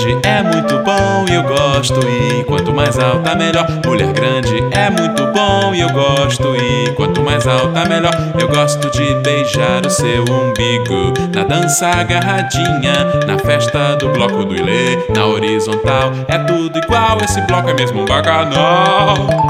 grande é muito bom e eu gosto. E quanto mais alta, melhor. Mulher grande é muito bom e eu gosto. E quanto mais alta, melhor. Eu gosto de beijar o seu umbigo. Na dança agarradinha, na festa do bloco do Ilê. Na horizontal é tudo igual. Esse bloco é mesmo um bacanal.